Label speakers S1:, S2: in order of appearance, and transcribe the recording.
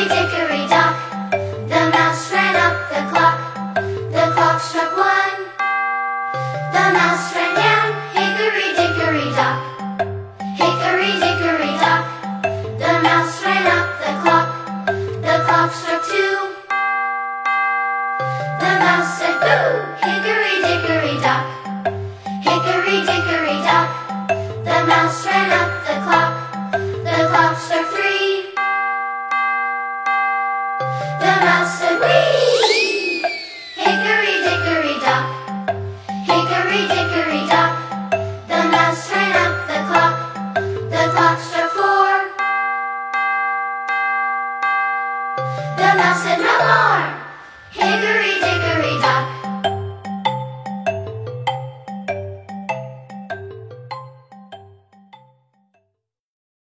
S1: Hickory dickory dock, the mouse ran up the clock. The clock struck one. The mouse ran down. Hickory dickory dock. Hickory dickory dock, the mouse ran up the clock. The clock struck two. The mouse said boo. Hickory dickory dock. Hickory dickory dock, the mouse ran up the clock. The clock struck three. la semana.